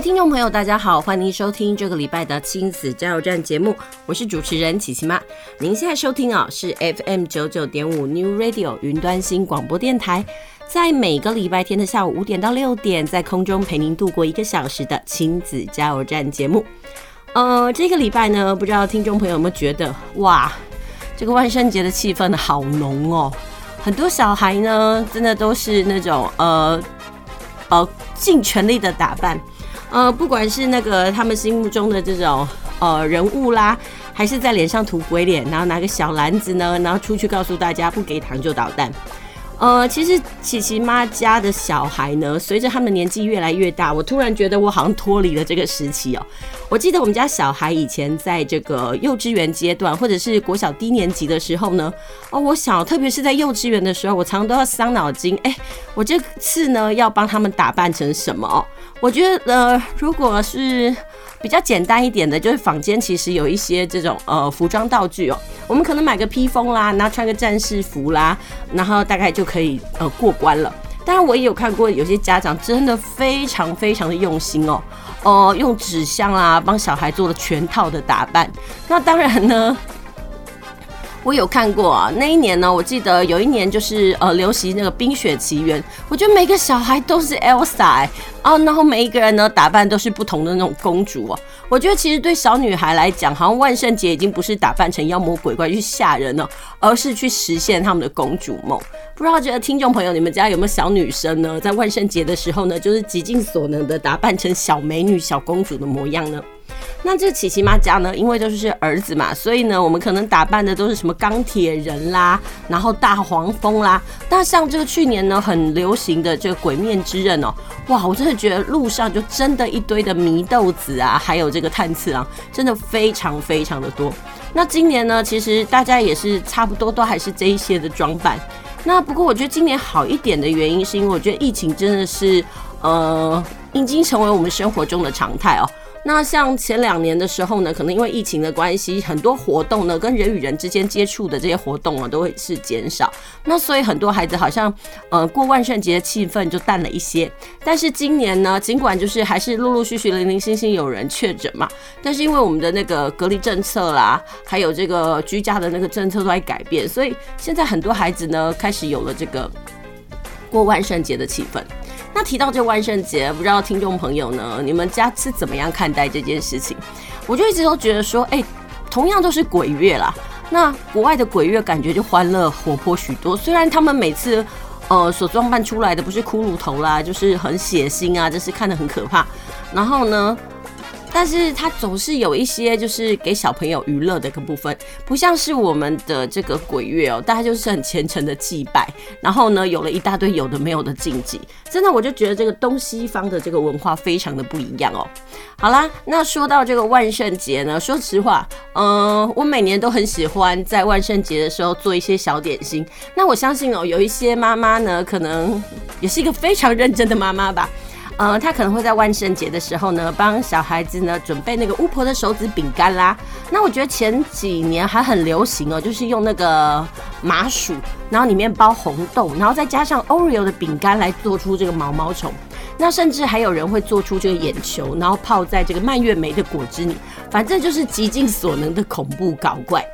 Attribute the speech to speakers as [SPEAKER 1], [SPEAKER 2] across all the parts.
[SPEAKER 1] 听众朋友，大家好，欢迎收听这个礼拜的亲子加油站节目，我是主持人琪琪妈。您现在收听啊是 FM 九九点五 New Radio 云端新广播电台，在每个礼拜天的下午五点到六点，在空中陪您度过一个小时的亲子加油站节目。呃，这个礼拜呢，不知道听众朋友有没有觉得，哇，这个万圣节的气氛好浓哦，很多小孩呢，真的都是那种呃呃尽全力的打扮。呃，不管是那个他们心目中的这种呃人物啦，还是在脸上涂鬼脸，然后拿个小篮子呢，然后出去告诉大家不给糖就捣蛋。呃，其实琪琪妈家的小孩呢，随着他们年纪越来越大，我突然觉得我好像脱离了这个时期哦。我记得我们家小孩以前在这个幼稚园阶段，或者是国小低年级的时候呢，哦，我想特别是在幼稚园的时候，我常常都要伤脑筋，哎，我这次呢要帮他们打扮成什么哦？我觉得呃，如果是比较简单一点的，就是坊间其实有一些这种呃服装道具哦，我们可能买个披风啦，然后穿个战士服啦，然后大概就可以呃过关了。当然我也有看过有些家长真的非常非常的用心哦，哦、呃、用纸箱啦帮小孩做了全套的打扮。那当然呢。我有看过啊，那一年呢，我记得有一年就是呃流行那个《冰雪奇缘》，我觉得每个小孩都是 Elsa 哎，啊，然后每一个人呢打扮都是不同的那种公主哦。我觉得其实对小女孩来讲，好像万圣节已经不是打扮成妖魔鬼怪去吓人了，而是去实现他们的公主梦。不知道觉得听众朋友，你们家有没有小女生呢？在万圣节的时候呢，就是极尽所能的打扮成小美女、小公主的模样呢？那这琪琪妈家呢，因为都是儿子嘛，所以呢，我们可能打扮的都是什么钢铁人啦，然后大黄蜂啦。那像这个去年呢，很流行的这个鬼面之刃哦，哇，我真的觉得路上就真的一堆的迷豆子啊，还有这个炭治郎，真的非常非常的多。那今年呢，其实大家也是差不多都还是这一些的装扮。那不过我觉得今年好一点的原因，是因为我觉得疫情真的是呃，已经成为我们生活中的常态哦。那像前两年的时候呢，可能因为疫情的关系，很多活动呢，跟人与人之间接触的这些活动啊，都会是减少。那所以很多孩子好像，呃，过万圣节的气氛就淡了一些。但是今年呢，尽管就是还是陆陆续续、零零星星有人确诊嘛，但是因为我们的那个隔离政策啦，还有这个居家的那个政策都在改变，所以现在很多孩子呢，开始有了这个过万圣节的气氛。那提到这万圣节，不知道听众朋友呢，你们家是怎么样看待这件事情？我就一直都觉得说，哎、同样都是鬼月啦，那国外的鬼月感觉就欢乐活泼许多。虽然他们每次呃所装扮出来的不是骷髅头啦，就是很血腥啊，就是看得很可怕。然后呢，但是它总是有一些就是给小朋友娱乐的一个部分，不像是我们的这个鬼月哦，大家就是很虔诚的祭拜，然后呢，有了一大堆有的没有的禁忌，真的我就觉得这个东西方的这个文化非常的不一样哦。好啦，那说到这个万圣节呢，说实话，嗯、我每年都很喜欢在万圣节的时候做一些小点心。那我相信哦，有一些妈妈呢，可能也是一个非常认真的妈妈吧。呃，他可能会在万圣节的时候呢，帮小孩子呢准备那个巫婆的手指饼干啦。那我觉得前几年还很流行哦，就是用那个麻薯，然后里面包红豆，然后再加上 Oreo 的饼干来做出这个毛毛虫。那甚至还有人会做出这个眼球，然后泡在这个蔓越莓的果汁里，反正就是极尽所能的恐怖搞怪。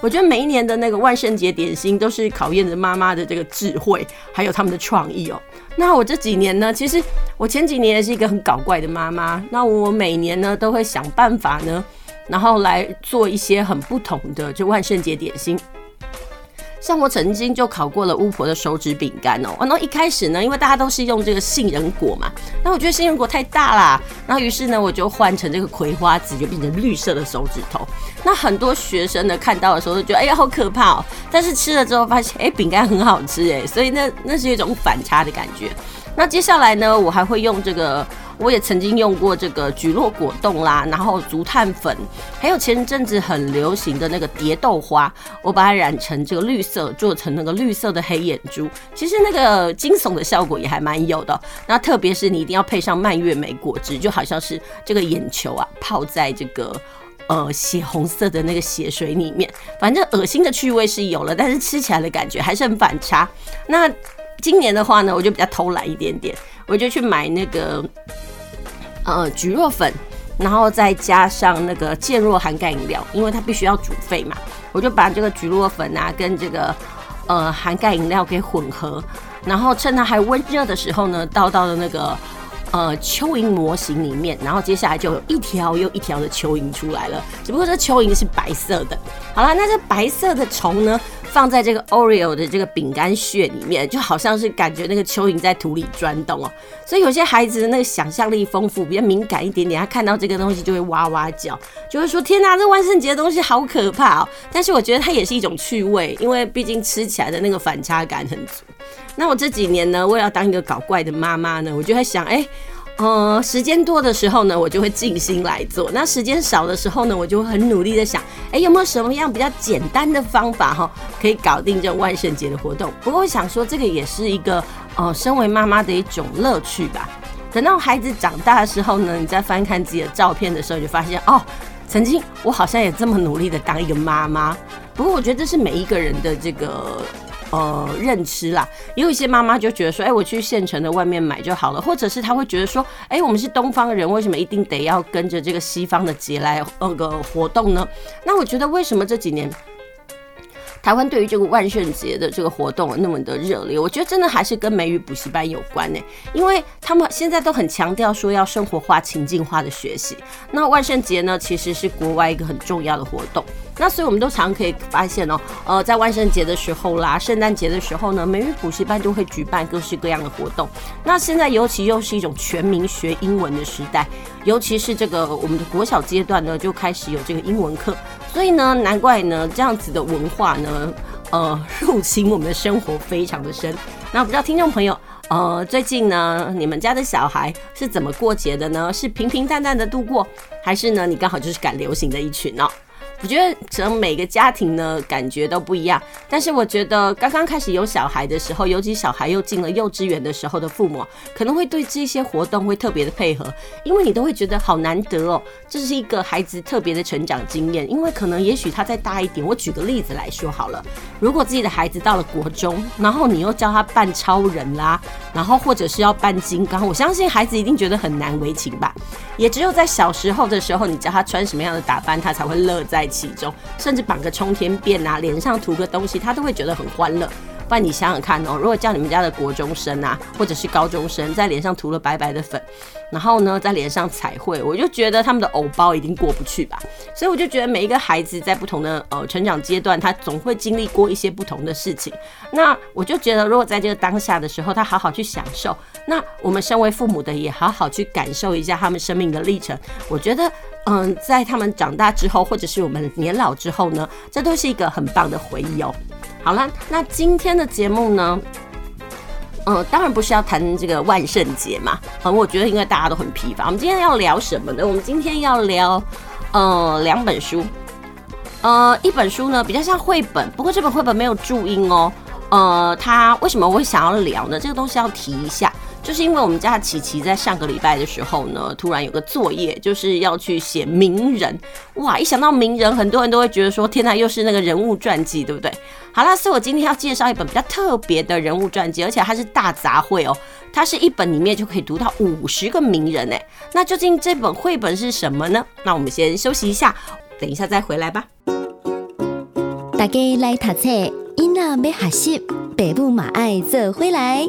[SPEAKER 1] 我觉得每一年的那个万圣节点心都是考验着妈妈的这个智慧，还有他们的创意哦。那我这几年呢，其实我前几年也是一个很搞怪的妈妈。那我每年呢都会想办法呢，然后来做一些很不同的就万圣节点心。像我曾经就烤过了巫婆的手指饼干哦，然后一开始呢，因为大家都是用这个杏仁果嘛，那我觉得杏仁果太大啦，然后于是呢，我就换成这个葵花籽，就变成绿色的手指头。那很多学生呢看到的时候都觉得，哎呀，好可怕哦，但是吃了之后发现，哎，饼干很好吃哎，所以那那是一种反差的感觉。那接下来呢，我还会用这个我也曾经用过这个蒟蒻果冻啦，然后竹炭粉，还有前阵子很流行的那个蝶豆花，我把它染成这个绿色，做成那个绿色的黑眼珠，其实那个惊悚的效果也还蛮有的。那特别是你一定要配上蔓越莓果汁，就好像是这个眼球啊泡在这个呃血红色的那个血水里面，反正恶心的趣味是有了，但是吃起来的感觉还是很反差。那今年的话呢，我就比较偷懒一点点，我就去买那个呃菊若粉，然后再加上那个健若含钙饮料，因为它必须要煮沸嘛，我就把这个菊若粉啊跟这个呃含钙饮料给混合，然后趁它还温热的时候呢，倒到了那个。呃，蚯蚓模型里面，然后接下来就有一条又一条的蚯蚓出来了，只不过这蚯蚓是白色的。好了，那这白色的虫呢，放在这个 Oreo 的这个饼干屑里面，就好像是感觉那个蚯蚓在土里钻洞哦。所以有些孩子的那个想象力丰富，比较敏感一点点，他看到这个东西就会哇哇叫，就会说：“天哪，这万圣节的东西好可怕哦！”但是我觉得它也是一种趣味，因为毕竟吃起来的那个反差感很足。那我这几年呢，为了当一个搞怪的妈妈呢，我就在想，哎、呃，时间多的时候呢，我就会静心来做；那时间少的时候呢，我就会很努力的想，哎、有没有什么样比较简单的方法哈，可以搞定这万圣节的活动？不过我想说，这个也是一个呃，身为妈妈的一种乐趣吧。等到孩子长大的时候呢，你再翻看自己的照片的时候，就发现哦，曾经我好像也这么努力的当一个妈妈。不过我觉得这是每一个人的这个。呃，认知啦，也有一些妈妈就觉得说，哎、我去县城的外面买就好了，或者是她会觉得说，哎、我们是东方人，为什么一定得要跟着这个西方的节来那个活动呢？那我觉得为什么这几年台湾对于这个万圣节的这个活动那么的热烈？我觉得真的还是跟美语补习班有关呢、因为他们现在都很强调说要生活化、情境化的学习。那万圣节呢，其实是国外一个很重要的活动。那所以我们都常可以发现哦，呃，在万圣节的时候啦，圣诞节的时候呢，美语补习班都会举办各式各样的活动。那现在尤其又是一种全民学英文的时代，尤其是这个我们的国小阶段呢，就开始有这个英文课。所以呢，难怪呢这样子的文化呢，呃，入侵我们的生活非常的深。那不知道听众朋友，呃，最近呢，你们家的小孩是怎么过节的呢？是平平淡淡的度过，还是呢，你刚好就是赶流行的一群呢？我觉得可能每个家庭呢，感觉都不一样，但是我觉得刚刚开始有小孩的时候，尤其小孩又进了幼稚园的时候的父母，可能会对这些活动会特别的配合，因为你都会觉得好难得哦，这是一个孩子特别的成长经验。因为可能也许他再大一点，我举个例子来说好了，如果自己的孩子到了国中，然后你又教他扮超人啦，然后或者是要扮金刚，我相信孩子一定觉得很难为情吧。也只有在小时候的时候，你教他穿什么样的打扮，他才会乐在其中，甚至绑个冲天辫啊，脸上涂个东西，他都会觉得很欢乐。不然你想想看哦，如果叫你们家的国中生啊，或者是高中生，在脸上涂了白白的粉，然后呢，在脸上彩绘，我就觉得他们的偶包一定过不去吧。所以我就觉得每一个孩子在不同的呃成长阶段，他总会经历过一些不同的事情。那我就觉得，如果在这个当下的时候，他好好去享受，那我们身为父母的也好好去感受一下他们生命的历程。我觉得，嗯，在他们长大之后，或者是我们年老之后呢，这都是一个很棒的回忆哦。好了，那今天的节目呢，嗯，当然不是要谈这个万圣节嘛，嗯，我觉得因为大家都很疲乏，我们今天要聊什么呢？我们今天要聊，呃，两本书，呃，一本书呢比较像绘本，不过这本绘本没有注音哦，呃，它为什么我会想要聊呢？这个东西要提一下。就是因为我们家琪琪在上个礼拜的时候呢，突然有个作业，就是要去写名人。哇，一想到名人，很多人都会觉得说，天哪，又是那个人物传记，对不对？好啦，所以我今天要介绍一本比较特别的人物传记，而且它是大杂烩哦，它是一本里面就可以读到五十个名人呢。那究竟这本绘本是什么呢？那我们先休息一下，等一下再回来吧。
[SPEAKER 2] 大家来读册，囡仔要学习，爸母嘛爱做回来。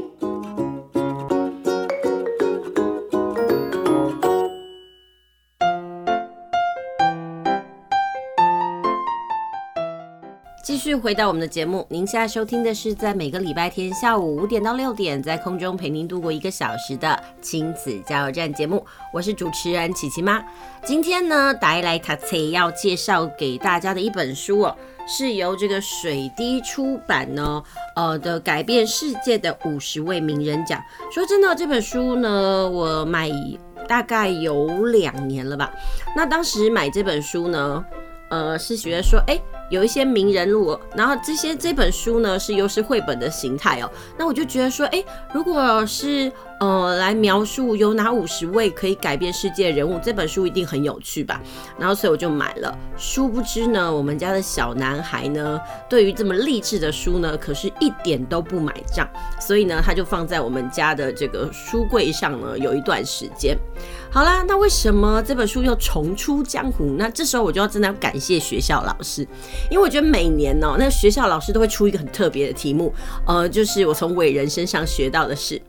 [SPEAKER 1] 继续回到我们的节目，您现在收听的是在每个礼拜天下午五点到六点，在空中陪您度过一个小时的亲子加油站节目。我是主持人琪琪妈。今天呢，带来他要介绍给大家的一本书哦，是由这个水滴出版呢，呃的改变世界的五十位名人奖。说真的，这本书呢，我买。大概有两年了吧。那当时买这本书呢，呃，是觉得说，哎、有一些名人录，然后这些这本书呢是又是绘本的形态哦，那我就觉得说，哎，如果是呃来描述有哪五十位可以改变世界的人物，这本书一定很有趣吧？然后所以我就买了。殊不知呢，我们家的小男孩呢，对于这么励志的书呢，可是一点都不买账，所以呢，他就放在我们家的这个书柜上呢，有一段时间。好啦，那为什么这本书又重出江湖？那这时候我就要真的要感谢学校老师，因为我觉得每年哦、喔，那学校老师都会出一个很特别的题目，呃，就是我从伟人身上学到的事。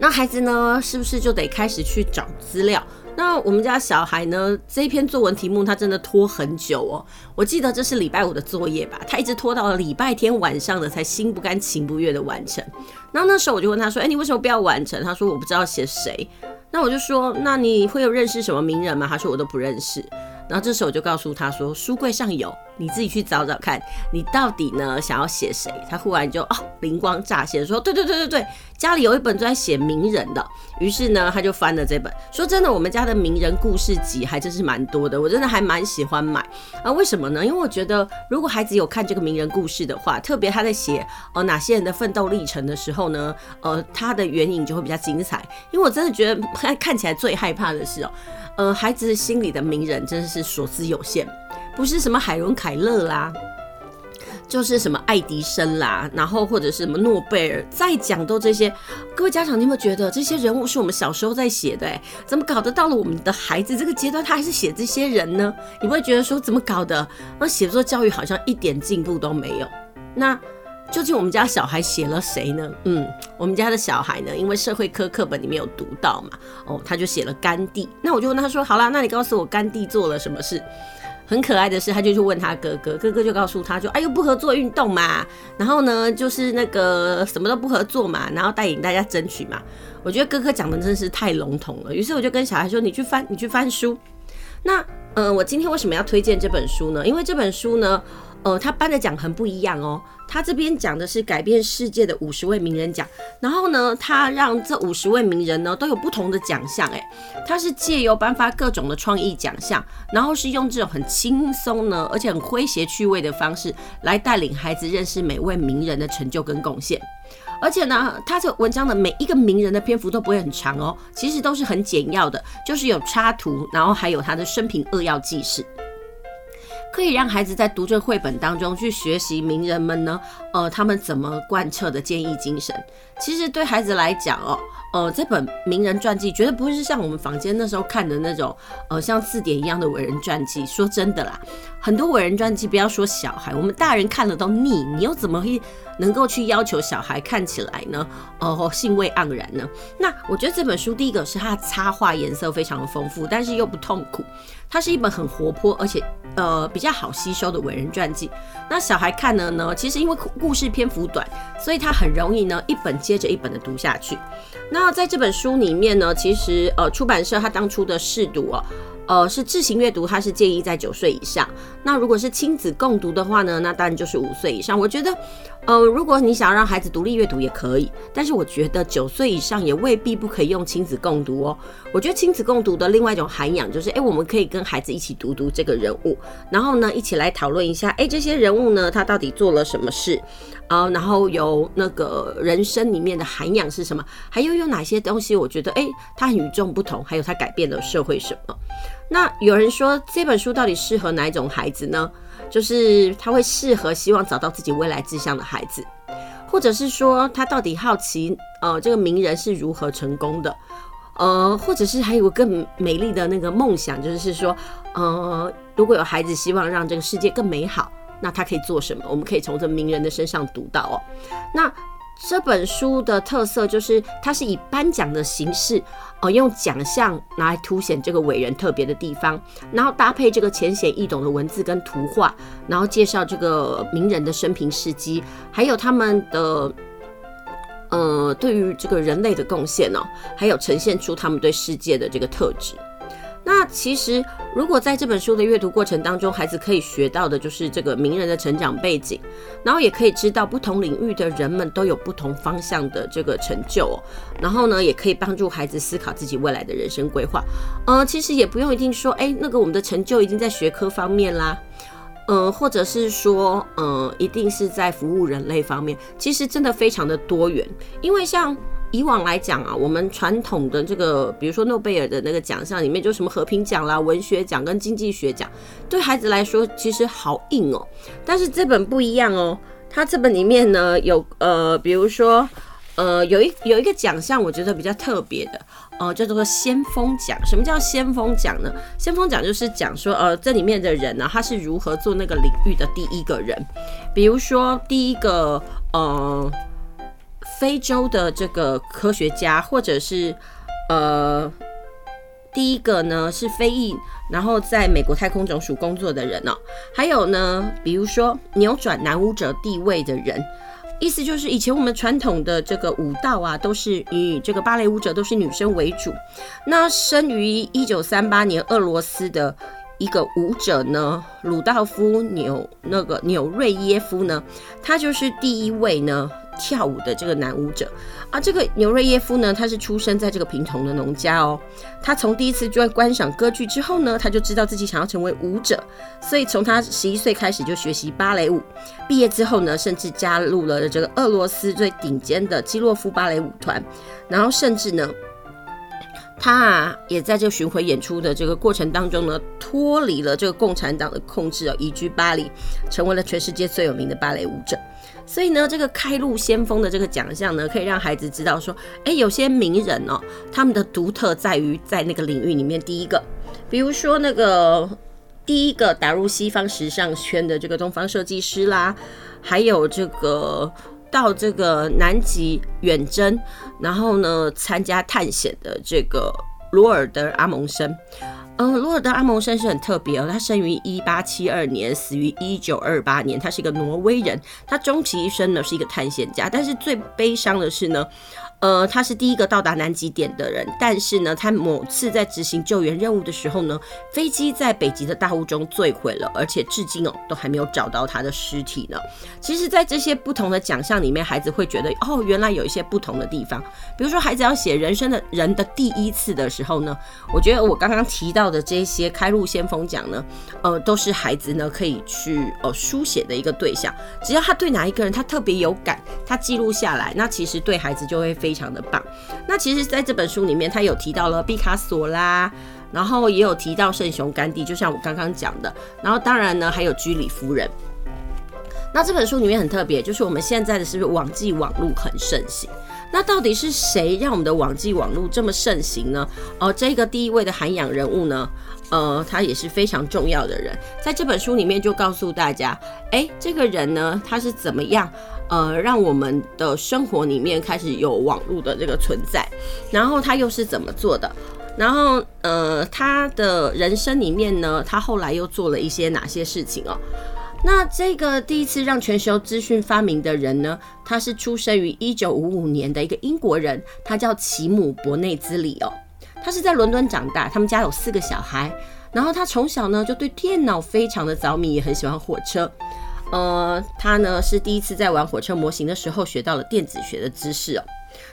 [SPEAKER 1] 那孩子呢，是不是就得开始去找资料？那我们家小孩呢，这一篇作文题目他真的拖很久哦、我记得这是礼拜五的作业吧，他一直拖到了礼拜天晚上的才心不甘情不愿的完成。然后那时候我就问他说：“哎、你为什么不要完成？”他说：“我不知道写谁。”那我就说，那你会有认识什么名人吗？他说我都不认识。然后这时候我就告诉他说，书柜上有，你自己去找找看，你到底呢想要写谁？他忽然就哦灵光乍现，说对对对对对，家里有一本专写名人的。于是呢他就翻了这本。说真的，我们家的名人故事集还真是蛮多的，我真的还蛮喜欢买。啊，为什么呢？因为我觉得如果孩子有看这个名人故事的话，特别他在写呃哪些人的奋斗历程的时候呢，呃他的原影就会比较精彩。因为我真的觉得看看起来最害怕的是哦。呃，孩子心里的名人真的是所知有限，不是什么海伦凯勒啦，就是什么爱迪生啦，然后或者是什么诺贝尔，再讲都这些。各位家长，你有没有觉得这些人物是我们小时候在写的？哎，怎么搞得到了我们的孩子这个阶段，他还是写这些人呢？你不会觉得说怎么搞的？那写作教育好像一点进步都没有。那。究竟我们家小孩写了谁呢？嗯，我们家的小孩呢，因为社会科课本里面有读到嘛，哦，他就写了甘地。那我就问他说：“好啦，那你告诉我甘地做了什么事？”很可爱的是，他就去问他哥哥，哥哥就告诉他就：“哎呦，不合作运动嘛，然后呢，就是那个什么都不合作嘛，然后带领大家争取嘛。”我觉得哥哥讲的真是太笼统了。于是我就跟小孩说：“你去翻，你去翻书。”那，呃，我今天为什么要推荐这本书呢？因为这本书呢。呃，他颁的奖很不一样哦。他这边讲的是改变世界的五十位名人奖，然后呢，他让这五十位名人呢都有不同的奖项。诶，他是借由颁发各种的创意奖项，然后是用这种很轻松呢，而且很诙谐趣味的方式来带领孩子认识每位名人的成就跟贡献。而且呢，他这文章的每一个名人的篇幅都不会很长哦，其实都是很简要的，就是有插图，然后还有他的生平扼要记事。可以让孩子在读这绘本当中去学习名人们呢，呃，他们怎么贯彻的坚毅精神。其实对孩子来讲哦，呃，这本名人传记绝对不会是像我们坊间那时候看的那种，呃，像字典一样的伟人传记。说真的啦，很多伟人传记，不要说小孩，我们大人看了都腻。你又怎么会能够去要求小孩看起来呢？哦、兴味盎然呢？那我觉得这本书第一个是它的插画颜色非常的丰富，但是又不痛苦。它是一本很活泼，而且呃比较好吸收的伟人传记。那小孩看了呢，其实因为故事篇幅短，所以他很容易呢一本接着一本的读下去。那在这本书里面呢，其实呃出版社他当初的试读哦。呃，是自行阅读，它是建议在九岁以上。那如果是亲子共读的话呢，那当然就是五岁以上。我觉得，呃，如果你想要让孩子独立阅读也可以，但是我觉得九岁以上也未必不可以用亲子共读哦。我觉得亲子共读的另外一种涵养就是，哎，我们可以跟孩子一起读读这个人物，然后呢，一起来讨论一下，哎，这些人物呢，他到底做了什么事啊？然后有那个人生里面的涵养是什么？还有有哪些东西？我觉得，哎，他很与众不同，还有他改变了社会什么？那有人说这本书到底适合哪一种孩子呢？就是他会适合希望找到自己未来志向的孩子，或者是说他到底好奇呃这个名人是如何成功的，呃，或者是还有更美丽的那个梦想，就是说呃如果有孩子希望让这个世界更美好，那他可以做什么？我们可以从这名人的身上读到哦。那这本书的特色就是它是以颁奖的形式。哦，用奖项来凸显这个伟人特别的地方，然后搭配这个浅显易懂的文字跟图画，然后介绍这个名人的生平事迹，还有他们的呃对于这个人类的贡献哦，还有呈现出他们对世界的这个特质。那其实，如果在这本书的阅读过程当中，孩子可以学到的就是这个名人的成长背景，然后也可以知道不同领域的人们都有不同方向的这个成就哦。然后呢，也可以帮助孩子思考自己未来的人生规划。呃，其实也不用一定说，哎，那个我们的成就已经在学科方面啦，呃，或者是说，呃，一定是在服务人类方面。其实真的非常的多元，因为像。以往来讲啊，我们传统的这个，比如说诺贝尔的那个奖项里面，就什么和平奖啦、文学奖跟经济学奖，对孩子来说其实好硬哦。但是这本不一样哦，它这本里面呢有呃，比如说呃，有一有一个奖项，我觉得比较特别的，呃，叫做先锋奖。什么叫先锋奖呢？先锋奖就是讲说，呃，这里面的人呢，他是如何做那个领域的第一个人。比如说第一个，呃。非洲的这个科学家，或者是呃，第一个呢是非裔，然后在美国太空总署工作的人哦。还有呢，比如说扭转男舞者地位的人，意思就是以前我们传统的这个舞蹈啊，都是以这个芭蕾舞者都是女生为主。那生于一九三八年俄罗斯的一个舞者呢，鲁道夫纽那个纽瑞耶夫呢，他就是第一位呢。跳舞的这个男舞者啊，这个纽瑞耶夫呢，他是出生在这个贫穷的农家哦。他从第一次就在观赏歌剧之后呢，他就知道自己想要成为舞者，所以从他十一岁开始就学习芭蕾舞。毕业之后呢，甚至加入了这个俄罗斯最顶尖的基洛夫芭蕾舞团。然后甚至呢，他啊也在这个巡回演出的这个过程当中呢，脱离了这个共产党的控制哦，移居巴黎，成为了全世界最有名的芭蕾舞者。所以呢，这个开路先锋的这个奖项呢，可以让孩子知道说，哎，有些名人哦，他们的独特在于在那个领域里面，第一个，比如说那个第一个打入西方时尚圈的这个东方设计师啦，还有这个到这个南极远征，然后呢参加探险的这个罗尔德阿蒙森。嗯，罗尔德阿蒙森是很特别哦，他生于一八七二年，死于一九二八年，他是一个挪威人，他终其一生呢是一个探险家，但是最悲伤的是呢。呃，他是第一个到达南极点的人，但是呢，他某次在执行救援任务的时候呢，飞机在北极的大雾中坠毁了，而且至今哦都还没有找到他的尸体呢。其实，在这些不同的奖项里面，孩子会觉得哦，原来有一些不同的地方。比如说，孩子要写人生的人的第一次的时候呢，我觉得我刚刚提到的这些开路先锋奖呢，呃，都是孩子呢可以去呃书写的一个对象。只要他对哪一个人他特别有感，他记录下来，那其实对孩子就会非。非常的棒。那其实，在这本书里面，他有提到了毕卡索啦，然后也有提到圣雄甘地，就像我刚刚讲的。然后，当然呢，还有居里夫人。那这本书里面很特别，就是我们现在的是不是网际网络很盛行？那到底是谁让我们的网际网络这么盛行呢？哦，这个第一位的涵养人物呢，呃，他也是非常重要的人。在这本书里面就告诉大家，哎，这个人呢，他是怎么样？呃，让我们的生活里面开始有网络的这个存在，然后他又是怎么做的？然后呃，他的人生里面呢，他后来又做了一些哪些事情哦？那这个第一次让全球资讯发明的人呢，他是出生于一九五五年的一个英国人，他叫齐姆伯内兹里哦，他是在伦敦长大，他们家有四个小孩，然后他从小呢就对电脑非常的着迷，也很喜欢火车。呃，他呢是第一次在玩火车模型的时候学到了电子学的知识哦。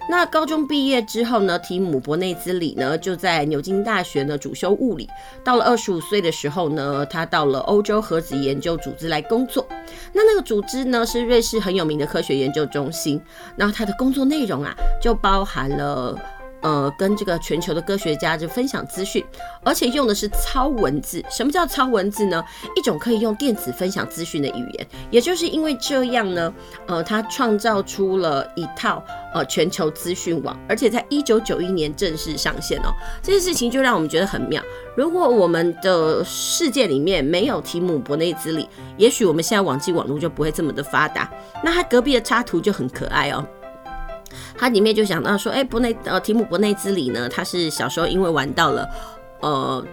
[SPEAKER 1] 那高中毕业之后呢，提姆伯内兹里呢就在牛津大学呢主修物理。到了二十五岁的时候呢，他到了欧洲核子研究组织来工作。那那个组织呢是瑞士很有名的科学研究中心。然后他的工作内容啊就包含了。呃，跟这个全球的科学家就分享资讯，而且用的是超文字。什么叫超文字呢？一种可以用电子分享资讯的语言。也就是因为这样呢，呃，他创造出了一套呃全球资讯网，而且在一九九一年正式上线哦。这件事情就让我们觉得很妙。如果我们的世界里面没有提姆伯内兹里，也许我们现在网际网络就不会这么的发达。那他隔壁的插图就很可爱哦。它里面就讲到说，哎，伯内呃提姆伯内兹里呢，他是小时候因为玩到了呃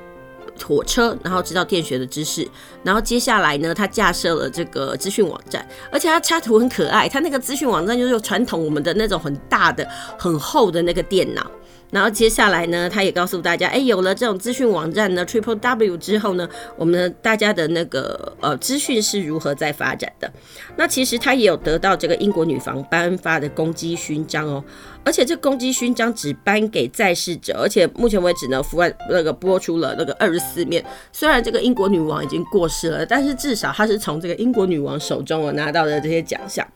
[SPEAKER 1] 火车，然后知道电学的知识，然后接下来呢，他架设了这个资讯网站，而且他插图很可爱，他那个资讯网站就是传统我们的那种很大的、很厚的那个电脑。然后接下来呢，他也告诉大家，哎，有了这种资讯网站呢，Triple W 之后呢，我们大家的那个呃资讯是如何在发展的？那其实他也有得到这个英国女皇颁发的攻击勋章哦。而且这攻击勋章只颁给在世者，而且目前为止呢，福外那个播出了那个二十四面。虽然这个英国女王已经过世了，但是至少她是从这个英国女王手中我拿到的这些奖项。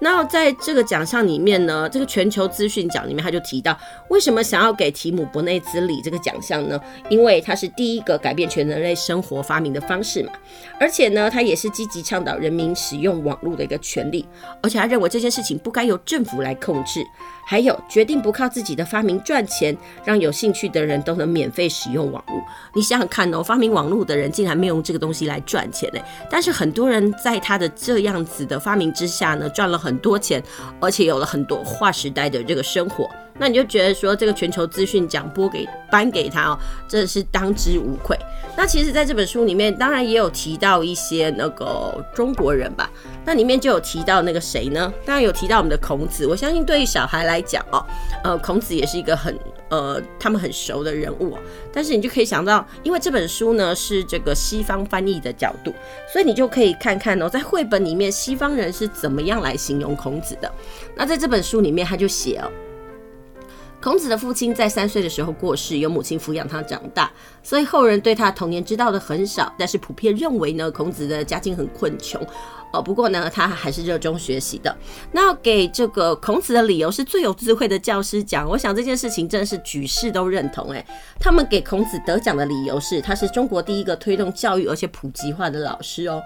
[SPEAKER 1] 那在这个奖项里面呢，这个全球资讯奖里面，他就提到为什么想要给提姆伯内兹里这个奖项呢？因为他是第一个改变全人类生活发明的方式嘛，而且呢，他也是积极倡导人民使用网络的一个权利，而且他认为这件事情不该由政府来控制。还有决定不靠自己的发明赚钱，让有兴趣的人都能免费使用网络。你想想看哦，发明网络的人竟然没有用这个东西来赚钱呢？但是很多人在他的这样子的发明之下呢，赚了很多钱，而且有了很多划时代的这个生活。那你就觉得说，这个全球资讯奖拨给颁给他哦，真的是当之无愧。那其实，在这本书里面，当然也有提到一些那个中国人吧。那里面就有提到那个谁呢？当然有提到我们的孔子。我相信对于小孩来讲哦，呃，孔子也是一个很呃他们很熟的人物。但是你就可以想到，因为这本书呢是这个西方翻译的角度，所以你就可以看看哦，在绘本里面西方人是怎么样来形容孔子的。那在这本书里面，他就写哦。孔子的父亲在三岁的时候过世，由母亲抚养他长大，所以后人对他童年知道的很少。但是普遍认为呢，孔子的家境很困穷。哦，不过呢，他还是热衷学习的。那给这个孔子的理由是最有智慧的教师奖。我想这件事情真的是举世都认同。诶，他们给孔子得奖的理由是，他是中国第一个推动教育而且普及化的老师哦。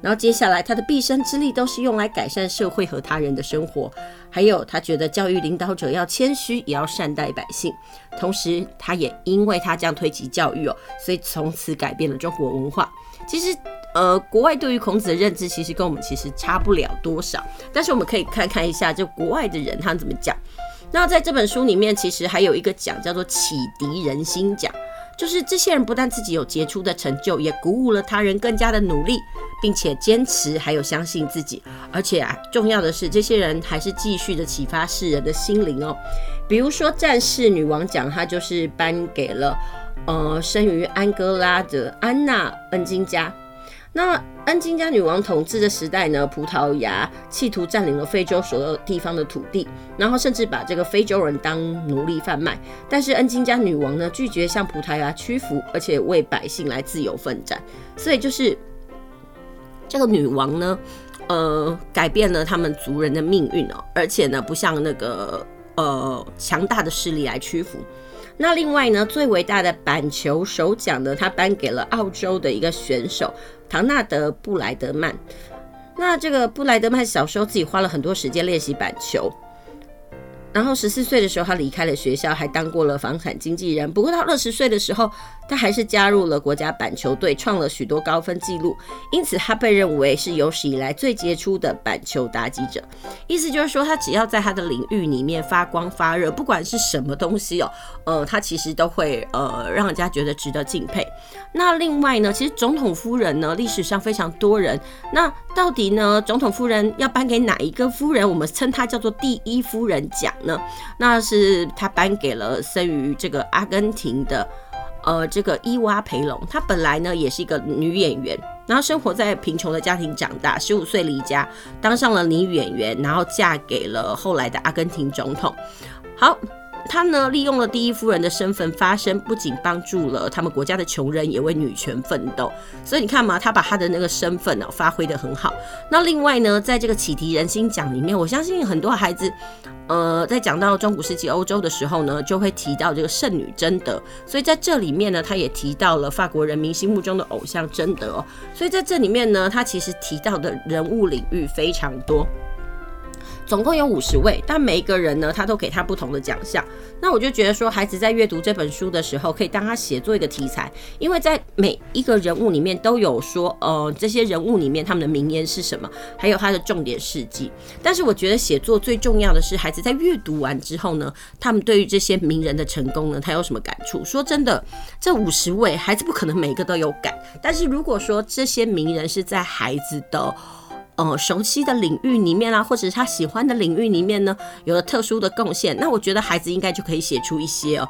[SPEAKER 1] 然后接下来，他的毕生之力都是用来改善社会和他人的生活。还有，他觉得教育领导者要谦虚，也要善待百姓。同时，他也因为他这样推及教育哦，所以从此改变了中国文化。其实，呃，国外对于孔子的认知其实跟我们其实差不了多少。但是我们可以看看一下，就国外的人他怎么讲。那在这本书里面，其实还有一个奖叫做启迪人心奖。就是这些人不但自己有杰出的成就，也鼓舞了他人更加的努力，并且坚持，还有相信自己。而且啊，重要的是，这些人还是继续的启发世人的心灵哦。比如说战士女王奖，它就是颁给了呃生于安哥拉的安娜恩金加。那恩金加女王统治的时代呢，葡萄牙企图占领了非洲所有地方的土地，然后甚至把这个非洲人当奴隶贩卖。但是恩金加女王呢，拒绝向葡萄牙屈服，而且为百姓来自由奋战。所以就是这个女王呢，呃，改变了他们族人的命运哦，而且呢，不像那个呃强大的势力来屈服。那另外呢，最伟大的板球首奖呢，他颁给了澳洲的一个选手唐纳德·布莱德曼。那这个布莱德曼小时候自己花了很多时间练习板球。然后十四岁的时候，他离开了学校，还当过了房产经纪人。不过到二十岁的时候，他还是加入了国家板球队，创了许多高分纪录。因此，他被认为是有史以来最杰出的板球打击者。意思就是说，他只要在他的领域里面发光发热，不管是什么东西哦，呃，他其实都会呃让人家觉得值得敬佩。那另外呢，其实总统夫人呢，历史上非常多人。那到底呢，总统夫人要颁给哪一个夫人？我们称她叫做第一夫人奖。呢，那是他颁给了生于这个阿根廷的，呃，这个伊娃培龙。她本来呢也是一个女演员，然后生活在贫穷的家庭长大，十五岁离家，当上了女演员，然后嫁给了后来的阿根廷总统。好。他呢，利用了第一夫人的身份发声，不仅帮助了他们国家的穷人，也为女权奋斗。所以你看嘛，他把他的那个身份呢、发挥得很好。那另外呢，在这个启迪人心奖里面，我相信很多孩子，呃，在讲到中古世纪欧洲的时候呢，就会提到这个圣女贞德。所以在这里面呢，他也提到了法国人民心目中的偶像贞德哦。所以在这里面呢，他其实提到的人物领域非常多。总共有五十位，但每一个人呢，他都给他不同的奖项。那我就觉得说，孩子在阅读这本书的时候，可以当他写作一个题材，因为在每一个人物里面都有说，呃，这些人物里面他们的名言是什么，还有他的重点事迹。但是我觉得写作最重要的是，孩子在阅读完之后呢，他们对于这些名人的成功呢，他有什么感触？说真的，这五十位孩子不可能每个都有感，但是如果说这些名人是在孩子的。呃熟悉的领域里面啊，或者他喜欢的领域里面呢，有了特殊的贡献，那我觉得孩子应该就可以写出一些哦，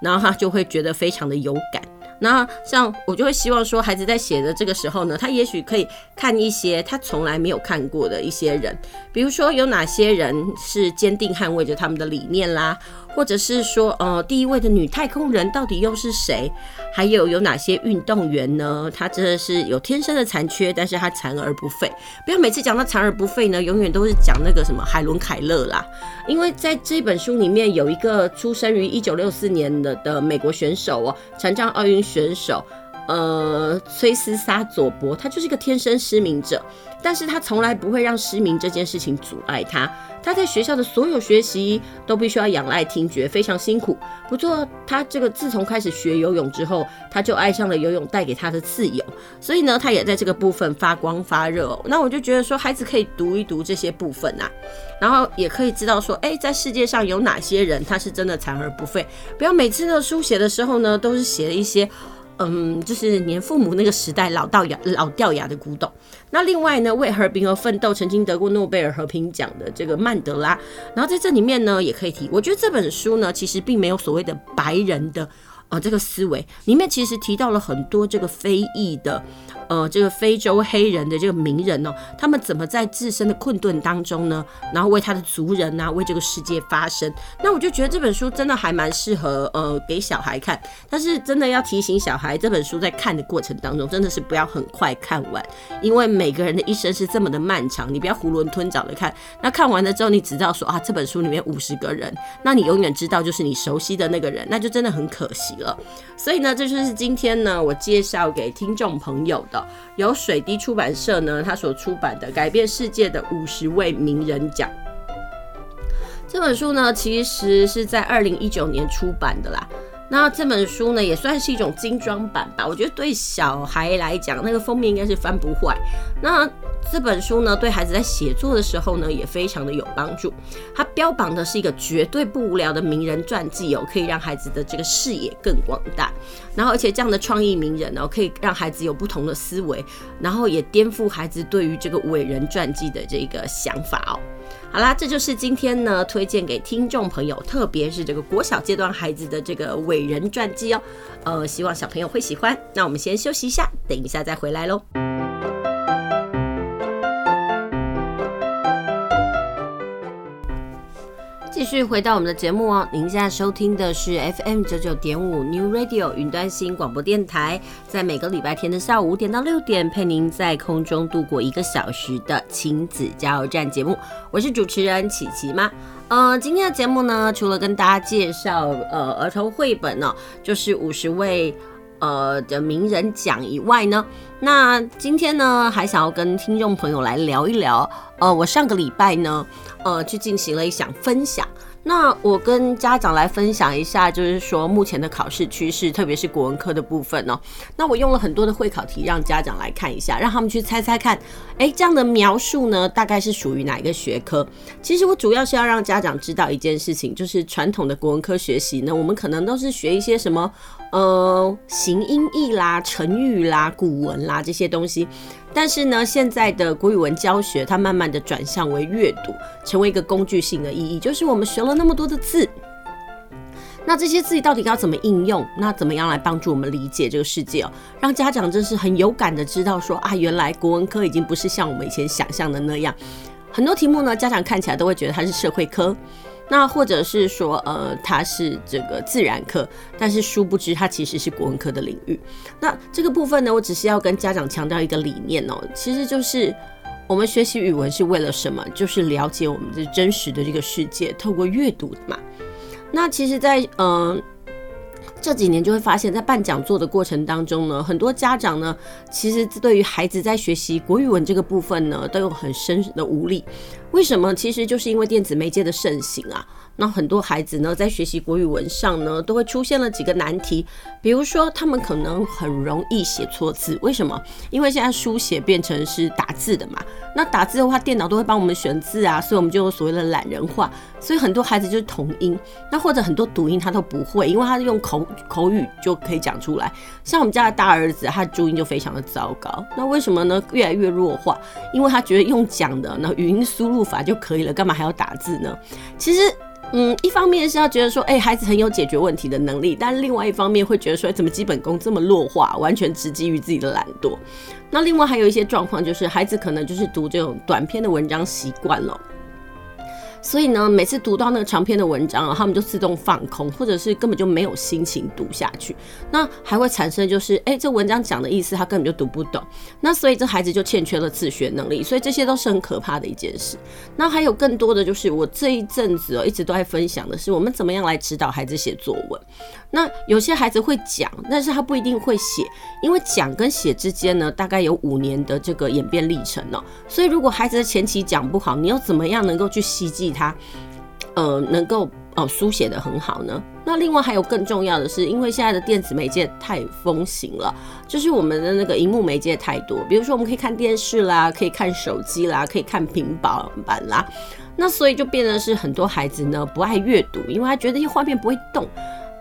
[SPEAKER 1] 然后他就会觉得非常的有感。那像我就会希望说，孩子在写的这个时候呢，他也许可以看一些他从来没有看过的一些人，比如说有哪些人是坚定捍卫着他们的理念啦，或者是说，呃，第一位的女太空人到底又是谁？还有有哪些运动员呢？他真的是有天生的残缺，但是他残而不废。不要每次讲到残而不废呢，永远都是讲那个什么海伦凯勒啦，因为在这本书里面有一个出生于一九六四年的的美国选手哦，残障奥运选手。呃，崔斯沙佐伯，他就是一个天生失明者，但是他从来不会让失明这件事情阻碍他。他在学校的所有学习都必须要仰赖听觉，非常辛苦。不过他这个自从开始学游泳之后，他就爱上了游泳带给他的自由，所以呢，他也在这个部分发光发热。那我就觉得说，孩子可以读一读这些部分啊，然后也可以知道说，哎，在世界上有哪些人他是真的残而不废。不要每次呢书写的时候呢，都是写了一些。嗯，就是连父母那个时代老掉牙、老掉牙的古董。那另外呢，为和平而奋斗，曾经得过诺贝尔和平奖的这个曼德拉，然后在这里面呢，也可以提。我觉得这本书呢，其实并没有所谓的白人的。啊、这个思维里面其实提到了很多这个非裔的，呃，这个非洲黑人的这个名人哦，他们怎么在自身的困顿当中呢，然后为他的族人呐、啊，为这个世界发声。那我就觉得这本书真的还蛮适合呃给小孩看，但是真的要提醒小孩，这本书在看的过程当中真的是不要很快看完，因为每个人的一生是这么的漫长，你不要囫囵吞枣的看。那看完了之后，你只知道说啊，这本书里面五十个人，那你永远知道就是你熟悉的那个人，那就真的很可惜。所以呢，这就是今天呢，我介绍给听众朋友的，由水滴出版社呢，他所出版的《改变世界的五十位名人奖》这本书呢，其实是在二零一九年出版的啦。那这本书呢，也算是一种精装版吧。我觉得对小孩来讲，那个封面应该是翻不坏。那这本书呢，对孩子在写作的时候呢，也非常的有帮助。它标榜的是一个绝对不无聊的名人传记哦，可以让孩子的这个视野更广大。然后，而且这样的创意名人哦，可以让孩子有不同的思维，然后也颠覆孩子对于这个伟人传记的这个想法哦。好啦，这就是今天呢推荐给听众朋友，特别是这个国小阶段孩子的这个伟人传记哦。呃，希望小朋友会喜欢。那我们先休息一下，等一下再回来喽。继续回到我们的节目哦，您现在收听的是 FM 九九点五 New Radio 云端新广播电台，在每个礼拜天的下午五点到六点，陪您在空中度过一个小时的亲子加油站节目。我是主持人琪琪妈。呃，今天的节目呢，除了跟大家介绍呃儿童绘本呢、就是五十位呃的名人奖以外呢，那今天呢，还想要跟听众朋友来聊一聊。呃，我上个礼拜呢。呃，去进行了一项分享。那我跟家长来分享一下，就是说目前的考试趋势，特别是国文科的部分哦。那我用了很多的会考题，让家长来看一下，让他们去猜猜看，诶，这样的描述呢，大概是属于哪一个学科？其实我主要是要让家长知道一件事情，就是传统的国文科学习呢，我们可能都是学一些什么，呃，形音义啦、成语啦、古文啦这些东西。但是呢，现在的国语文教学，它慢慢的转向为阅读，成为一个工具性的意义。就是我们学了那么多的字，那这些字到底要怎么应用？那怎么样来帮助我们理解这个世界哦？让家长真是很有感的知道说啊，原来国文科已经不是像我们以前想象的那样，很多题目呢，家长看起来都会觉得它是社会科。那或者是说，呃，它是这个自然课，但是殊不知它其实是国文科的领域。那这个部分呢，我只是要跟家长强调一个理念哦，其实就是我们学习语文是为了什么？就是了解我们的真实的这个世界，透过阅读嘛。那其实，在嗯。这几年就会发现，在办讲座的过程当中呢，很多家长呢，其实对于孩子在学习国语文这个部分呢，都有很深的无力。为什么？其实就是因为电子媒介的盛行啊。那很多孩子呢，在学习国语文上呢，都会出现了几个难题，比如说他们可能很容易写错字，为什么？因为现在书写变成是打字的嘛。那打字的话，电脑都会帮我们选字啊，所以我们就所谓的懒人化，所以很多孩子就是同音，那或者很多读音他都不会，因为他用口口语就可以讲出来。像我们家的大儿子，他的注音就非常的糟糕。那为什么呢？越来越弱化，因为他觉得用讲的，那语音输入法就可以了，干嘛还要打字呢？其实。嗯，一方面是要觉得说，哎、孩子很有解决问题的能力，但另外一方面会觉得说，怎么基本功这么弱化，完全直击于自己的懒惰。那另外还有一些状况，就是孩子可能就是读这种短篇的文章习惯了。所以呢，每次读到那个长篇的文章啊，他们就自动放空，或者是根本就没有心情读下去。那还会产生就是，哎、这文章讲的意思他根本就读不懂。那所以这孩子就欠缺了自学能力。所以这些都是很可怕的一件事。那还有更多的就是，我这一阵子哦一直都在分享的是，我们怎么样来指导孩子写作文。那有些孩子会讲，但是他不一定会写，因为讲跟写之间呢，大概有五年的这个演变历程哦。所以如果孩子的前期讲不好，你又怎么样能够去吸进他，呃，能够哦书写的很好呢？那另外还有更重要的是，因为现在的电子媒介太风行了，就是我们的那个荧幕媒介太多，比如说我们可以看电视啦，可以看手机啦，可以看平板板啦，那所以就变得是很多孩子呢不爱阅读，因为他觉得一画面不会动。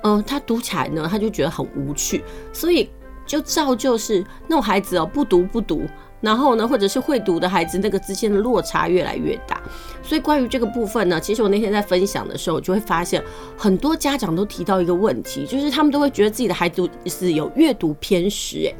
[SPEAKER 1] 嗯、他读起来呢，他就觉得很无趣，所以就造就是那种孩子哦，不读不读，然后呢，或者是会读的孩子，那个之间的落差越来越大。所以关于这个部分呢，其实我那天在分享的时候，就会发现很多家长都提到一个问题，就是他们都会觉得自己的孩子是有阅读偏食，诶。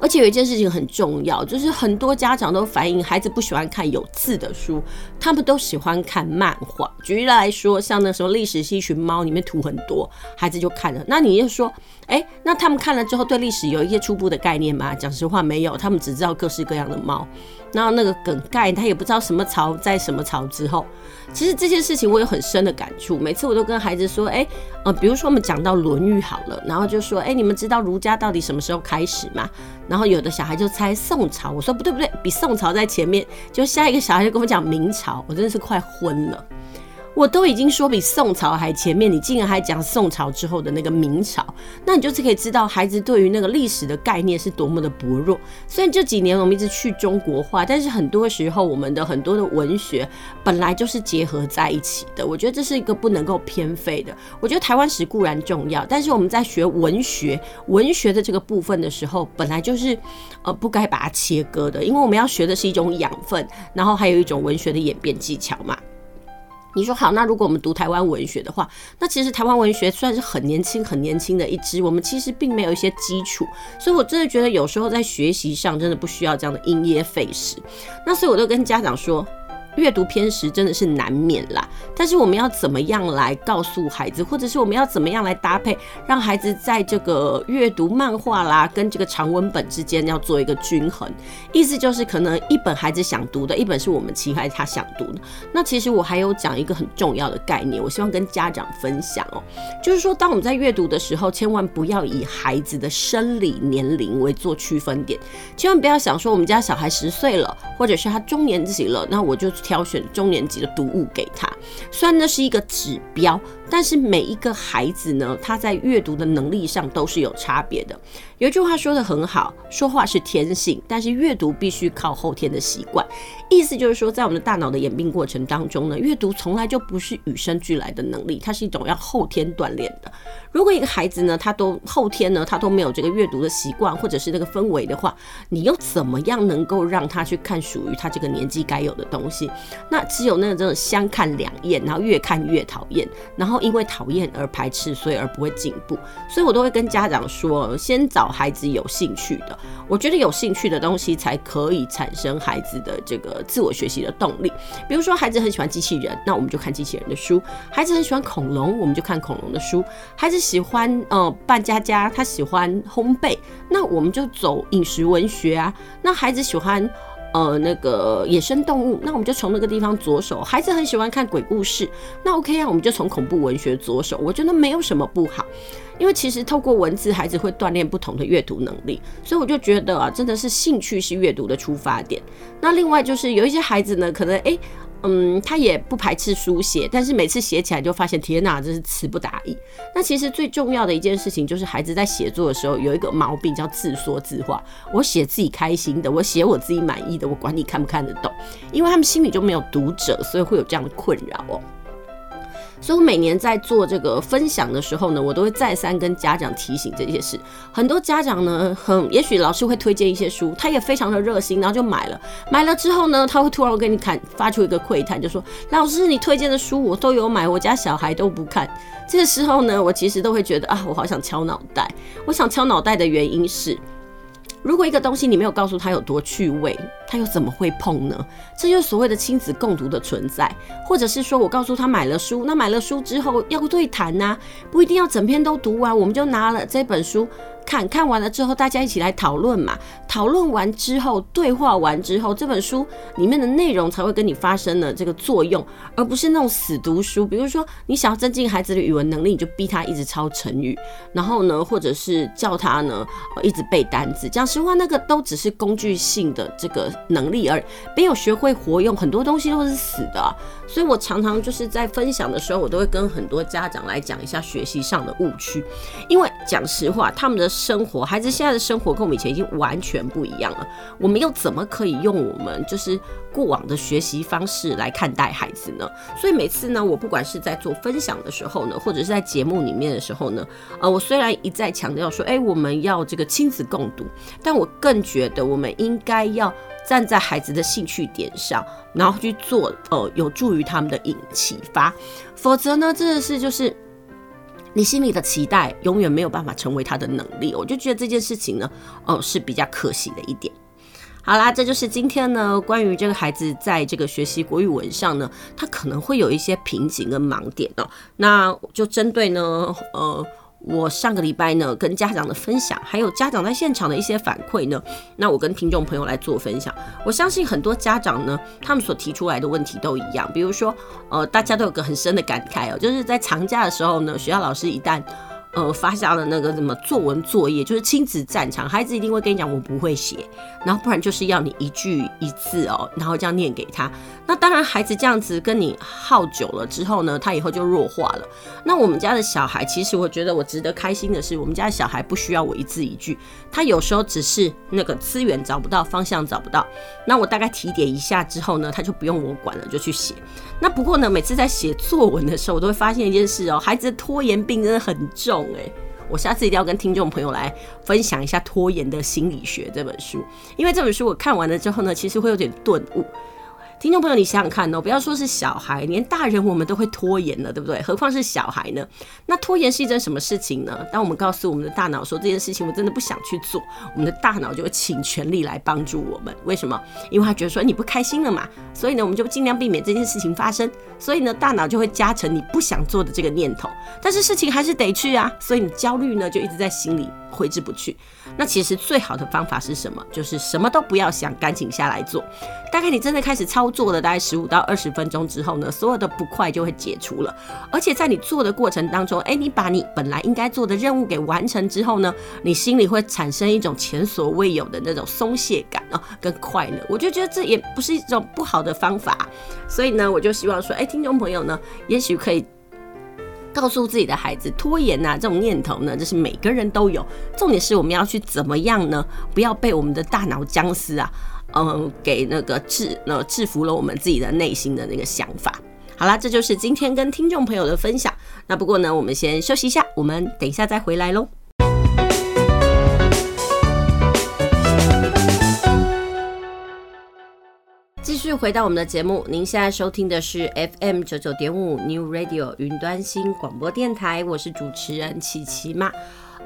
[SPEAKER 1] 而且有一件事情很重要，就是很多家长都反映孩子不喜欢看有字的书，他们都喜欢看漫画。举例来说，像那时候历史是一群猫，里面图很多，孩子就看了。那你就说，哎，那他们看了之后对历史有一些初步的概念吗？讲实话，没有，他们只知道各式各样的猫。然后那个梗概，他也不知道什么朝在什么朝之后。其实这件事情我有很深的感触。每次我都跟孩子说，哎，呃，比如说我们讲到《论语》好了，然后就说，哎，你们知道儒家到底什么时候开始吗？然后有的小孩就猜宋朝，我说不对不对，比宋朝在前面。就下一个小孩就跟我讲明朝，我真的是快昏了。我都已经说比宋朝还前面，你竟然还讲宋朝之后的那个明朝，那你就是可以知道孩子对于那个历史的概念是多么的薄弱。虽然这几年我们一直去中国化，但是很多时候我们的很多的文学本来就是结合在一起的。我觉得这是一个不能够偏废的。我觉得台湾史固然重要，但是我们在学文学文学的这个部分的时候，本来就是呃不该把它切割的，因为我们要学的是一种养分，然后还有一种文学的演变技巧嘛。你说好，那如果我们读台湾文学的话，那其实台湾文学算是很年轻、很年轻的一支，我们其实并没有一些基础，所以我真的觉得有时候在学习上真的不需要这样的因噎废食。那所以我都跟家长说。阅读偏食真的是难免啦，但是我们要怎么样来告诉孩子，或者是我们要怎么样来搭配，让孩子在这个阅读漫画啦跟这个长文本之间要做一个均衡。意思就是，可能一本孩子想读的，一本是我们期待他想读的。那其实我还有讲一个很重要的概念，我希望跟家长分享哦，就是说，当我们在阅读的时候，千万不要以孩子的生理年龄为做区分点，千万不要想说我们家小孩十岁了，或者是他中年级了，那我就。挑选中年级的读物给他，虽然那是一个指标。但是每一个孩子呢，他在阅读的能力上都是有差别的。有一句话说得很好，说话是天性，但是阅读必须靠后天的习惯。意思就是说，在我们的大脑的演变过程当中呢，阅读从来就不是与生俱来的能力，它是一种要后天锻炼的。如果一个孩子呢，他都后天呢，他都没有这个阅读的习惯或者是那个氛围的话，你又怎么样能够让他去看属于他这个年纪该有的东西？那只有那个真的相看两厌，然后越看越讨厌，然后。因为讨厌而排斥，所以而不会进步，所以我都会跟家长说，先找孩子有兴趣的。我觉得有兴趣的东西才可以产生孩子的这个自我学习的动力。比如说，孩子很喜欢机器人，那我们就看机器人的书；孩子很喜欢恐龙，我们就看恐龙的书；孩子喜欢呃扮家家，他喜欢烘焙，那我们就走饮食文学啊。那孩子喜欢。呃，那个野生动物，那我们就从那个地方着手。孩子很喜欢看鬼故事，那 OK 啊，我们就从恐怖文学着手。我觉得没有什么不好，因为其实透过文字，孩子会锻炼不同的阅读能力。所以我就觉得啊，真的是兴趣是阅读的出发点。那另外就是有一些孩子呢，可能诶。嗯，他也不排斥书写，但是每次写起来就发现天哪，真是词不达意。那其实最重要的一件事情就是孩子在写作的时候有一个毛病叫自说自话。我写自己开心的，我写我自己满意的，我管你看不看得懂，因为他们心里就没有读者，所以会有这样的困扰哦。所以，我每年在做这个分享的时候呢，我都会再三跟家长提醒这些事。很多家长呢，很也许老师会推荐一些书，他也非常的热心，然后就买了。买了之后呢，他会突然跟你看发出一个喟叹，就说：“老师，你推荐的书我都有买，我家小孩都不看。”这个时候呢，我其实都会觉得啊，我好想敲脑袋。我想敲脑袋的原因是，如果一个东西你没有告诉他有多趣味，他又怎么会碰呢？这就是所谓的亲子共读的存在，或者是说我告诉他买了书，那买了书之后要对谈呐，不一定要整篇都读完，我们就拿了这本书。看看完了之后，大家一起来讨论嘛。讨论完之后，对话完之后，这本书里面的内容才会跟你发生了这个作用，而不是那种死读书。比如说，你想要增进孩子的语文能力，你就逼他一直抄成语，然后呢，或者是叫他呢一直背单词。这样实话，那个都只是工具性的这个能力而，没有学会活用，很多东西都是死的。所以我常常就是在分享的时候，我都会跟很多家长来讲一下学习上的误区，因为讲实话，他们的。生活，孩子现在的生活跟我们以前已经完全不一样了。我们又怎么可以用我们就是过往的学习方式来看待孩子呢？所以每次呢，我不管是在做分享的时候呢，或者是在节目里面的时候呢，呃，我虽然一再强调说，哎，我们要这个亲子共读，但我更觉得我们应该要站在孩子的兴趣点上，然后去做呃有助于他们的引启发，否则呢，真的是就是。你心里的期待永远没有办法成为他的能力，我就觉得这件事情呢，哦，是比较可惜的一点。好啦，这就是今天呢关于这个孩子在这个学习国语文上呢，他可能会有一些瓶颈跟盲点哦。那就针对呢，呃。我上个礼拜呢，跟家长的分享，还有家长在现场的一些反馈呢，那我跟听众朋友来做分享。我相信很多家长呢，他们所提出来的问题都一样，比如说，呃，大家都有个很深的感慨哦，就是在长假的时候呢，学校老师一旦呃，发下了那个什么作文作业，就是亲子战场，孩子一定会跟你讲我不会写，然后不然就是要你一句一字哦，然后这样念给他。那当然，孩子这样子跟你耗久了之后呢，他以后就弱化了。那我们家的小孩，其实我觉得我值得开心的是，我们家的小孩不需要我一字一句，他有时候只是那个资源找不到，方向找不到，那我大概提点一下之后呢，他就不用我管了，就去写。那不过呢，每次在写作文的时候，我都会发现一件事哦，孩子的拖延病真的很重哎。我下次一定要跟听众朋友来分享一下《拖延的心理学》这本书，因为这本书我看完了之后呢，其实会有点顿悟。听众朋友，你想想看哦，不要说是小孩，连大人我们都会拖延了，对不对？何况是小孩呢？那拖延是一件什么事情呢？当我们告诉我们的大脑说这件事情我真的不想去做，我们的大脑就会请全力来帮助我们。为什么？因为他觉得说你不开心了嘛，所以呢，我们就尽量避免这件事情发生。所以呢，大脑就会加成你不想做的这个念头，但是事情还是得去啊，所以你焦虑呢就一直在心里挥之不去。那其实最好的方法是什么？就是什么都不要想，赶紧下来做。大概你真的开始操作了，大概十五到二十分钟之后呢，所有的不快就会解除了。而且在你做的过程当中，哎，你把你本来应该做的任务给完成之后呢，你心里会产生一种前所未有的那种松懈感啊，跟快乐。我就觉得这也不是一种不好的方法。所以呢，我就希望说，哎，听众朋友呢，也许可以告诉自己的孩子，拖延呐这种念头呢，这是每个人都有。重点是我们要去怎么样呢？不要被我们的大脑僵尸啊。嗯，给那个制那制服了我们自己的内心的那个想法。好啦，这就是今天跟听众朋友的分享。那不过呢，我们先休息一下，我们等一下再回来喽。续回到我们的节目，您现在收听的是 FM 九九点五 New Radio 云端新广播电台，我是主持人琪琪妈。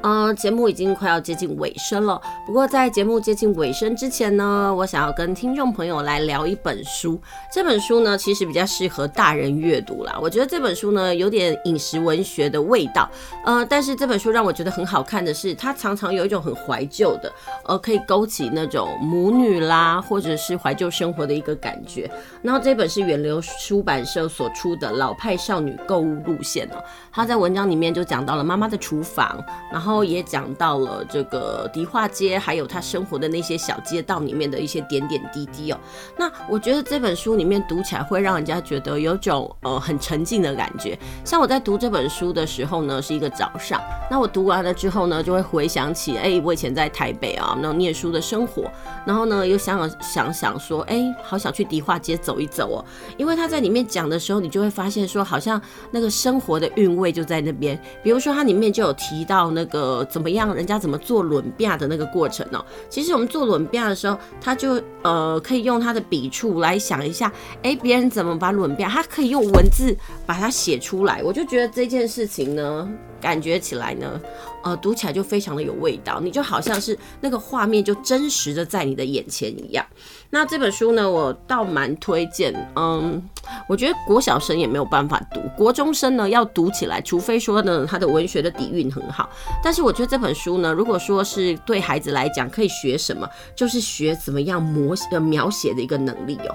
[SPEAKER 1] 嗯，节目已经快要接近尾声了。不过在节目接近尾声之前呢，我想要跟听众朋友来聊一本书。这本书呢，其实比较适合大人阅读啦。我觉得这本书呢，有点饮食文学的味道。呃，但是这本书让我觉得很好看的是，它常常有一种很怀旧的，呃，可以勾起那种母女啦，或者是怀旧生活的一个感觉。然后这本是远流出版社所出的老派少女购物路线哦。它在文章里面就讲到了妈妈的厨房，然后。后也讲到了这个迪化街，还有他生活的那些小街道里面的一些点点滴滴哦。那我觉得这本书里面读起来会让人家觉得有种呃很沉浸的感觉。像我在读这本书的时候呢，是一个早上，那我读完了之后呢，就会回想起，哎，我以前在台北啊，那种念书的生活，然后呢又想想想说，哎，好想去迪化街走一走哦，因为他在里面讲的时候，你就会发现说，好像那个生活的韵味就在那边。比如说它里面就有提到那个呃怎么样，人家怎么做轮变的那个过程哦。其实我们做轮变的时候，他就呃可以用他的笔触来想一下，哎，别人怎么把轮变，他可以用文字把它写出来。我就觉得这件事情呢。感觉起来呢，呃，读起来就非常的有味道，你就好像是那个画面就真实的在你的眼前一样。那这本书呢，我倒蛮推荐，嗯，我觉得国小生也没有办法读，国中生呢要读起来，除非说呢他的文学的底蕴很好。但是我觉得这本书呢，如果说是对孩子来讲，可以学什么，就是学怎么样模呃描写的一个能力哦。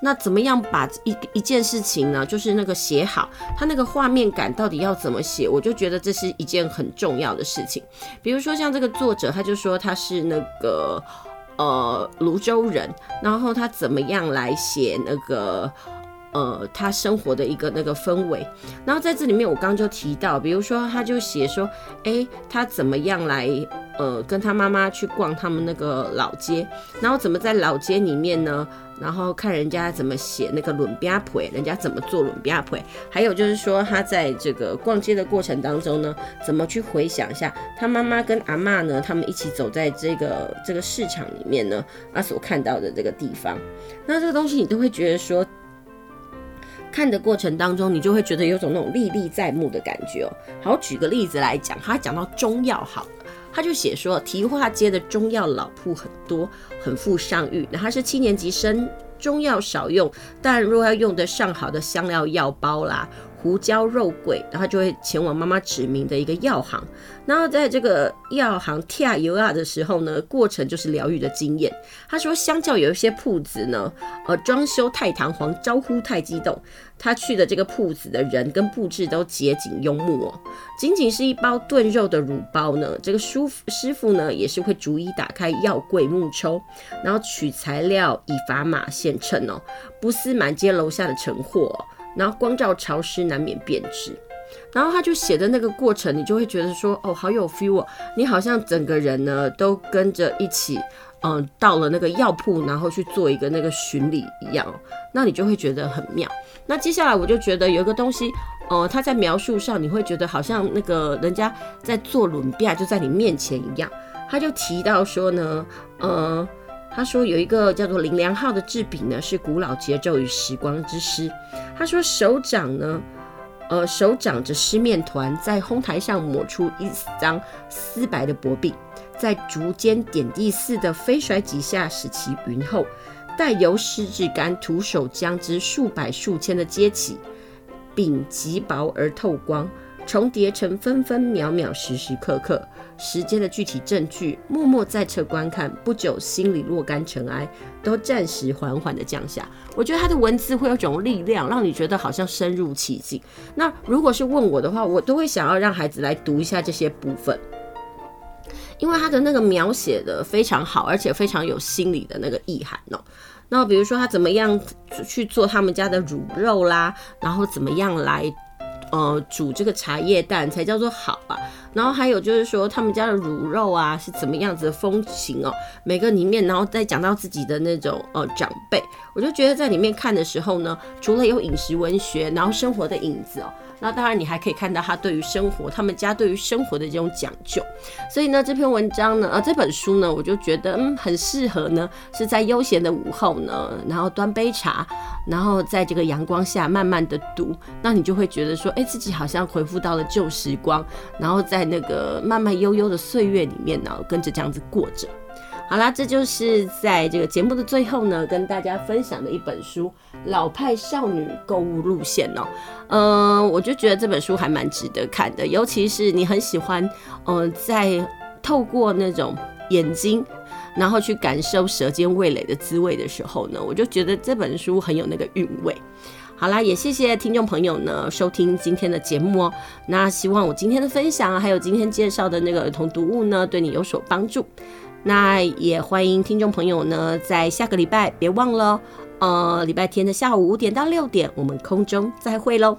[SPEAKER 1] 那怎么样把一一件事情呢？就是那个写好，它那个画面感到底要怎么写？我就觉得这是一件很重要的事情。比如说像这个作者，他就说他是那个呃泸州人，然后他怎么样来写那个呃他生活的一个那个氛围？然后在这里面我刚刚就提到，比如说他就写说，诶，他怎么样来呃跟他妈妈去逛他们那个老街，然后怎么在老街里面呢？然后看人家怎么写那个轮边腿，人家怎么做轮边腿，还有就是说他在这个逛街的过程当中呢，怎么去回想一下他妈妈跟阿嬷呢，他们一起走在这个这个市场里面呢，他所看到的这个地方，那这个东西你都会觉得说，看的过程当中你就会觉得有种那种历历在目的感觉哦。好，举个例子来讲，他讲到中药好。他就写说，提化街的中药老铺很多，很富上誉。那他是七年级生，中药少用，但若要用得上好的香料药包啦。胡椒肉桂，然后就会前往妈妈指明的一个药行，然后在这个药行跳油啊的时候呢，过程就是疗愈的经验。他说，相较有一些铺子呢，呃，装修太堂皇，招呼太激动，他去的这个铺子的人跟布置都节俭幽默哦。仅仅是一包炖肉的卤包呢，这个师师傅呢也是会逐一打开药柜木抽，然后取材料以砝码现称哦，不思满街楼下的成货。然后光照潮湿，难免变质。然后他就写的那个过程，你就会觉得说，哦，好有 feel 哦，你好像整个人呢都跟着一起，嗯，到了那个药铺，然后去做一个那个巡礼一样，那你就会觉得很妙。那接下来我就觉得有一个东西，呃、他在描述上，你会觉得好像那个人家在做轮边就在你面前一样。他就提到说呢，嗯。他说有一个叫做林良浩的制笔呢，是古老节奏与时光之师。他说手掌呢，呃，手掌着湿面团，在烘台上抹出一张丝白的薄饼，在竹间点地似的飞甩几下，使其匀厚。待由湿至干，徒手将之数百数千的接起，饼极薄而透光。重叠成分分秒秒、时时刻刻时间的具体证据，默默在侧观看。不久，心里若干尘埃都暂时缓缓地降下。我觉得他的文字会有种力量，让你觉得好像深入其境。那如果是问我的话，我都会想要让孩子来读一下这些部分，因为他的那个描写的非常好，而且非常有心理的那个意涵哦。那比如说他怎么样去做他们家的卤肉啦，然后怎么样来。呃，煮这个茶叶蛋才叫做好啊。然后还有就是说，他们家的卤肉啊是怎么样子的风情哦。每个里面，然后再讲到自己的那种呃长辈，我就觉得在里面看的时候呢，除了有饮食文学，然后生活的影子哦。那当然，你还可以看到他对于生活，他们家对于生活的这种讲究。所以呢，这篇文章呢，呃，这本书呢，我就觉得嗯，很适合呢，是在悠闲的午后呢，然后端杯茶，然后在这个阳光下慢慢的读，那你就会觉得说，哎，自己好像回复到了旧时光，然后在那个慢慢悠悠的岁月里面呢，跟着这样子过着。好啦，这就是在这个节目的最后呢，跟大家分享的一本书《老派少女购物路线》哦。嗯，我就觉得这本书还蛮值得看的，尤其是你很喜欢，嗯，在透过那种眼睛，然后去感受舌尖味蕾的滋味的时候呢，我就觉得这本书很有那个韵味。好啦，也谢谢听众朋友呢收听今天的节目哦。那希望我今天的分享，还有今天介绍的那个儿童读物呢，对你有所帮助。那也欢迎听众朋友呢，在下个礼拜别忘了，呃，礼拜天的下午五点到六点，我们空中再会喽。